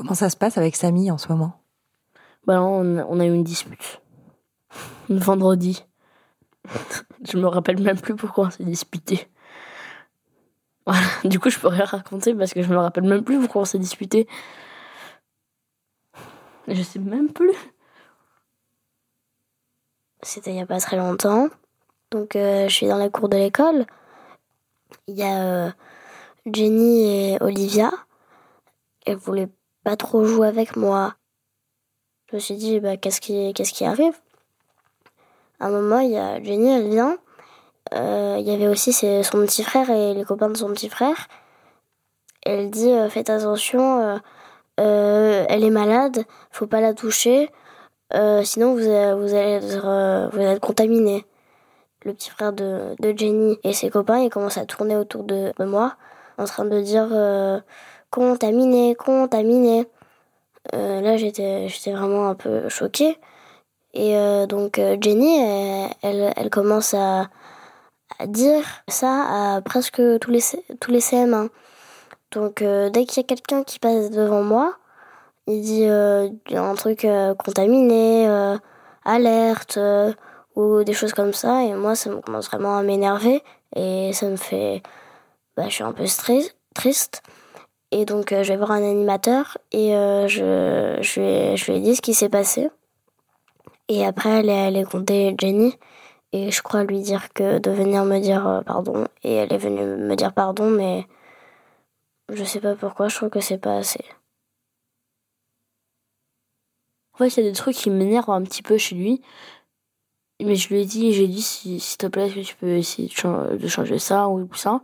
Comment ça se passe avec Samy en ce moment? Bah là, on, a eu une dispute. Vendredi. je me rappelle même plus pourquoi on s'est disputé. Voilà. Du coup, je peux rien raconter parce que je me rappelle même plus pourquoi on s'est disputé. Je sais même plus. C'était il y a pas très longtemps. Donc, euh, je suis dans la cour de l'école. Il y a euh, Jenny et Olivia. Elles voulaient trop jouer avec moi. Je me suis dit, bah, qu'est-ce qui, qu'est-ce qui arrive? À un moment, il y a Jenny, elle vient. Euh, il y avait aussi son petit frère et les copains de son petit frère. Elle dit, euh, faites attention, euh, elle est malade, faut pas la toucher, sinon vous, vous, allez être, vous contaminé. Le petit frère de, Jenny et ses copains, ils commencent à tourner autour de moi en train de dire contaminé, contaminé. Euh, là, j'étais, vraiment un peu choquée. Et euh, donc, euh, Jenny, elle, elle, commence à, dire ça à presque tous les, tous les CM1. Donc, dès qu'il y a quelqu'un qui passe devant moi, il dit un truc contaminé, alerte, ou des choses comme ça. Et moi, ça me commence vraiment à m'énerver. Et ça me fait. Bah, je suis un peu stress, triste. Et donc, euh, je vais voir un animateur et euh, je, lui, je lui dit ce qui s'est passé. Et après, elle est allée compter Jenny. Et je crois lui dire que de venir me dire euh, pardon. Et elle est venue me dire pardon, mais je sais pas pourquoi, je trouve que c'est pas assez. En fait, il y a des trucs qui m'énervent un petit peu chez lui mais je lui ai dit, j'ai dit, s'il te plaît, est-ce que tu peux essayer de changer ça ou ça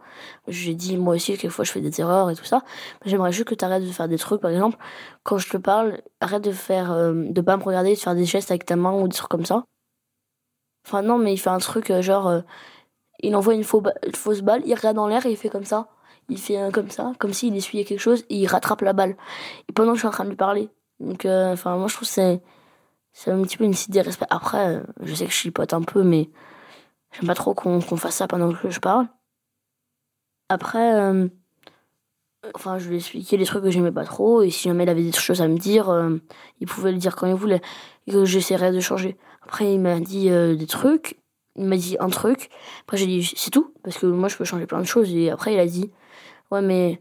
J'ai dit, moi aussi, quelquefois, je fais des erreurs et tout ça. J'aimerais juste que tu arrêtes de faire des trucs, par exemple, quand je te parle, arrête de faire, euh, de pas me regarder, de faire des gestes avec ta main ou des trucs comme ça. Enfin, non, mais il fait un truc, euh, genre, euh, il envoie une, fausse balle, il regarde dans l'air et il fait comme ça. Il fait comme ça, comme s'il essuyait quelque chose et il rattrape la balle. Et pendant que je suis en train de lui parler. Donc, enfin, moi, je trouve que c'est c'est un petit peu une idée de respect. Après, je sais que je chipote un peu, mais j'aime pas trop qu'on fasse ça pendant que je parle. Après, euh, enfin, je lui ai expliqué les trucs que j'aimais pas trop, et si jamais il avait des choses à me dire, euh, il pouvait le dire quand il voulait, et que j'essaierais de changer. Après, il m'a dit euh, des trucs, il m'a dit un truc, après j'ai dit c'est tout, parce que moi je peux changer plein de choses, et après il a dit, ouais, mais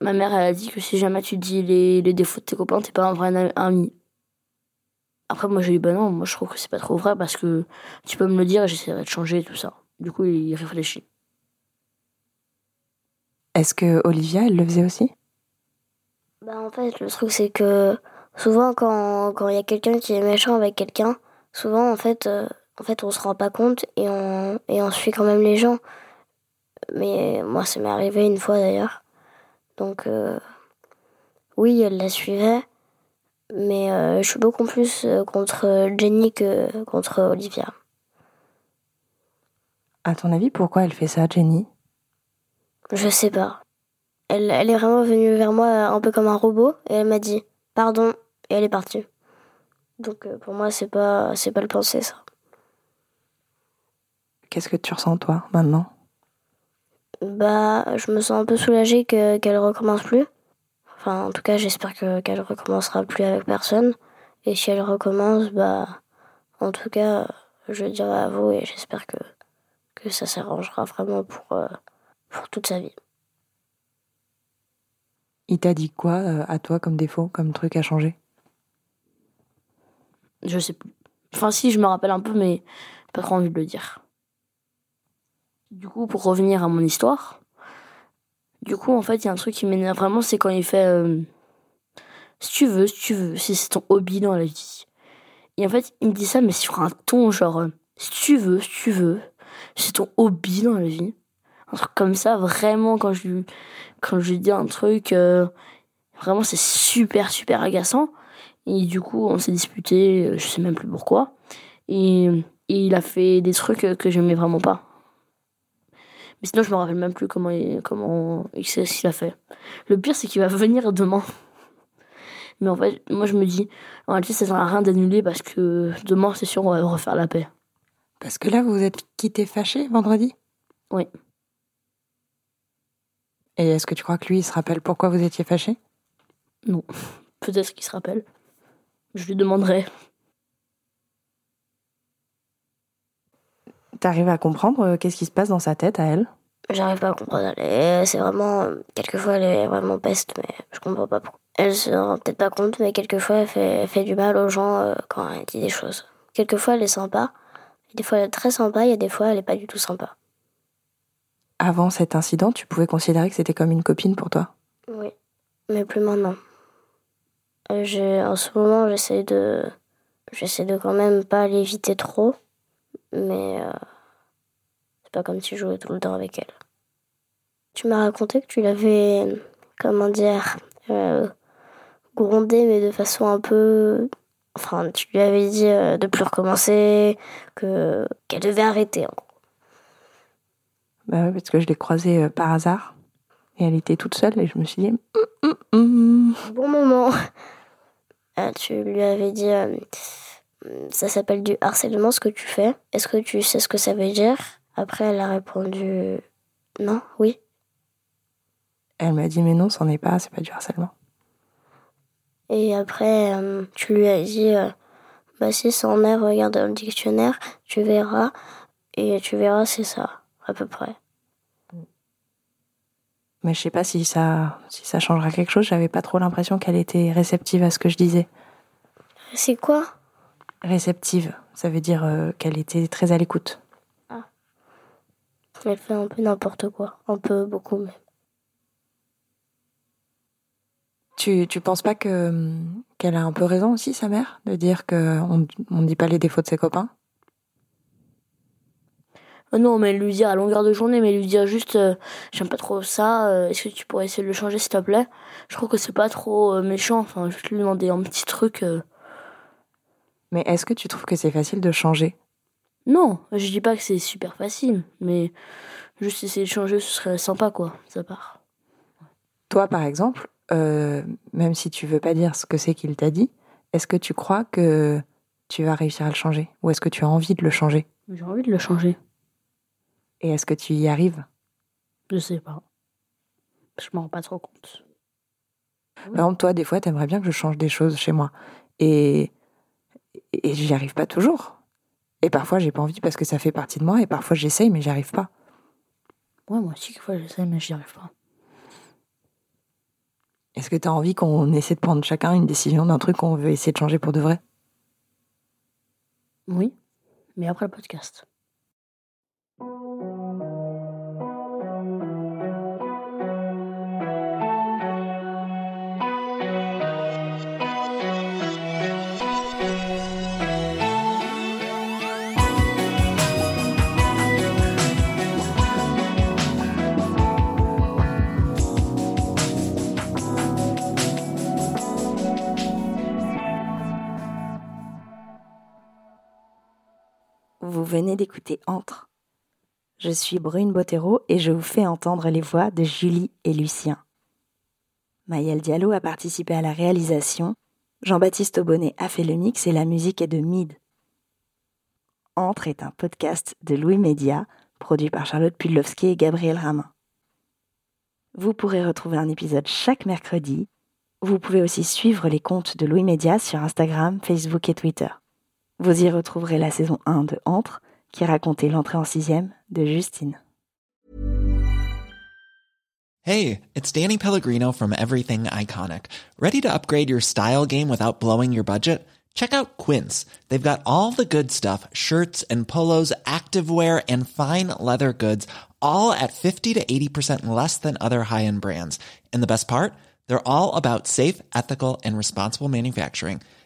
ma mère elle a dit que si jamais tu dis les, les défauts de tes copains, t'es pas un vrai ami. Après, moi, j'ai dit, bah non, moi, je trouve que c'est pas trop vrai parce que tu peux me le dire et j'essaierai de changer tout ça. Du coup, il réfléchit. Est-ce que Olivia, elle le faisait aussi? Bah, en fait, le truc, c'est que souvent, quand il y a quelqu'un qui est méchant avec quelqu'un, souvent, en fait, euh, en fait, on se rend pas compte et on, et on suit quand même les gens. Mais moi, ça m'est arrivé une fois d'ailleurs. Donc, euh, oui, elle la suivait. Mais euh, je suis beaucoup plus euh, contre Jenny que contre Olivia. À ton avis, pourquoi elle fait ça, Jenny? Je sais pas. Elle, elle est vraiment venue vers moi un peu comme un robot et elle m'a dit pardon et elle est partie. Donc euh, pour moi, c'est pas c'est pas le penser ça. Qu'est-ce que tu ressens toi maintenant? Bah, je me sens un peu soulagée qu'elle recommence plus. Enfin, en tout cas, j'espère que qu'elle recommencera plus avec personne. Et si elle recommence, bah, en tout cas, je dirai à vous et j'espère que que ça s'arrangera vraiment pour euh, pour toute sa vie. Il t'a dit quoi euh, à toi comme défaut, comme truc à changer? Je sais plus. Enfin, si, je me rappelle un peu, mais pas trop envie de le dire. Du coup, pour revenir à mon histoire, du coup, en fait, il y a un truc qui m'énerve vraiment, c'est quand il fait euh, si tu veux, si tu veux, c'est ton hobby dans la vie. Et en fait, il me dit ça, mais sur un ton genre euh, si tu veux, si tu veux, c'est ton hobby dans la vie. Un truc comme ça, vraiment, quand je lui, quand je lui dis un truc, euh, vraiment, c'est super, super agaçant. Et du coup, on s'est disputé, je sais même plus pourquoi. Et, et il a fait des trucs que j'aimais vraiment pas. Mais sinon, je me rappelle même plus comment il, comment il a fait. Le pire, c'est qu'il va venir demain. Mais en fait, moi, je me dis, en réalité, ça sert à rien d'annuler parce que demain, c'est sûr, on va refaire la paix. Parce que là, vous vous êtes quitté fâché vendredi? Oui. Et est-ce que tu crois que lui, il se rappelle pourquoi vous étiez fâché? Non. Peut-être qu'il se rappelle. Je lui demanderai. T'arrives à comprendre euh, qu'est-ce qui se passe dans sa tête à elle? J'arrive pas à comprendre. C'est vraiment. Quelquefois, elle est vraiment peste, mais je comprends pas pourquoi. Elle se rend peut-être pas compte, mais quelquefois, elle fait, elle fait du mal aux gens euh, quand elle dit des choses. Quelquefois, elle est sympa. Des fois, elle est très sympa, et des fois, elle est pas du tout sympa. Avant cet incident, tu pouvais considérer que c'était comme une copine pour toi? Oui. Mais plus maintenant. Euh, j'ai- En ce moment, j'essaie de. J'essaie de quand même pas l'éviter trop. Mais. euh, C'est pas comme si je jouais tout le temps avec elle. Tu m'as raconté que tu l'avais. Comment dire. Euh, grondé, mais de façon un peu. Enfin, tu lui avais dit euh, de plus recommencer, que qu'elle devait arrêter. en gros. Bah ouais, parce que je l'ai croisée euh, par hasard. Et elle était toute seule et je me suis dit, Hum, hum, hum. Bon moment. Euh, tu lui avais dit, ça s'appelle du harcèlement ce que tu fais. Est-ce que tu sais ce que ça veut dire? Après, elle a répondu, non, oui. Elle m'a dit, mais non, c'en est pas, c'est pas du harcèlement. Et après, euh, tu lui as dit, euh, bah si c'en est, regarde dans le dictionnaire, tu verras. Et tu verras, c'est ça, à peu près. Mais je sais pas si ça, si ça changera quelque chose. J'avais pas trop l'impression qu'elle était réceptive à ce que je disais. C'est quoi? Réceptive, ça veut dire euh, qu'elle était très à l'écoute. Elle fait un peu n'importe quoi. Un peu, beaucoup même. Tu, tu penses pas que hum, qu'elle a un peu raison aussi, sa mère, de dire que on, on dit pas les défauts de ses copains? Euh, non, mais lui dire à longueur de journée, mais lui dire juste euh, j'aime pas trop ça, euh, est-ce que tu pourrais essayer de le changer s'il te plaît? Je trouve que c'est pas trop euh, méchant, enfin, juste lui demander un petit truc. Mais est-ce que tu trouves que c'est facile de changer? Non, je dis pas que c'est super facile, mais juste essayer de changer, ce serait sympa quoi, sa part. Toi, par exemple, euh, même si tu veux pas dire ce que c'est qu'il t'a dit, est-ce que tu crois que tu vas réussir à le changer? Ou est-ce que tu as envie de le changer? J'ai envie de le changer, Et est-ce que tu y arrives? Je sais pas. Je m'en rends pas trop compte. Par exemple, toi, des fois, t'aimerais bien que je change des choses chez moi. Et, et j'y arrive pas toujours. Et parfois, j'ai pas envie parce que ça fait partie de moi. Et parfois, j'essaye, mais j'y arrive pas. Ouais, moi aussi, quelquefois j'essaie, mais j'y arrive pas. Est-ce que tu as envie qu'on essaie de prendre chacun une décision d'un truc qu'on veut essayer de changer pour de vrai? Oui, mais après le podcast. Vous venez d'écouter Entre. Je suis Brune Bottero et je vous fais entendre les voix de Julie et Lucien. Maëlle Diallo a participé à la réalisation, Jean-Baptiste Aubonnet a fait le mix et la musique est de Mid. Entre est un podcast de Louis Média, produit par Charlotte Pudlowski et Gabriel Ramin. Vous pourrez retrouver un épisode chaque mercredi. Vous pouvez aussi suivre les comptes de Louis Média sur Instagram, Facebook et Twitter. Vous y retrouverez la saison 1 de Entre, qui racontait l'entrée en sixième de Justine. Hey, it's Danny Pellegrino from Everything Iconic. Ready to upgrade your style game without blowing your budget? Check out Quince. They've got all the good stuff shirts and polos, activewear, and fine leather goods, all at 50 to 80% less than other high end brands. And the best part? They're all about safe, ethical, and responsible manufacturing.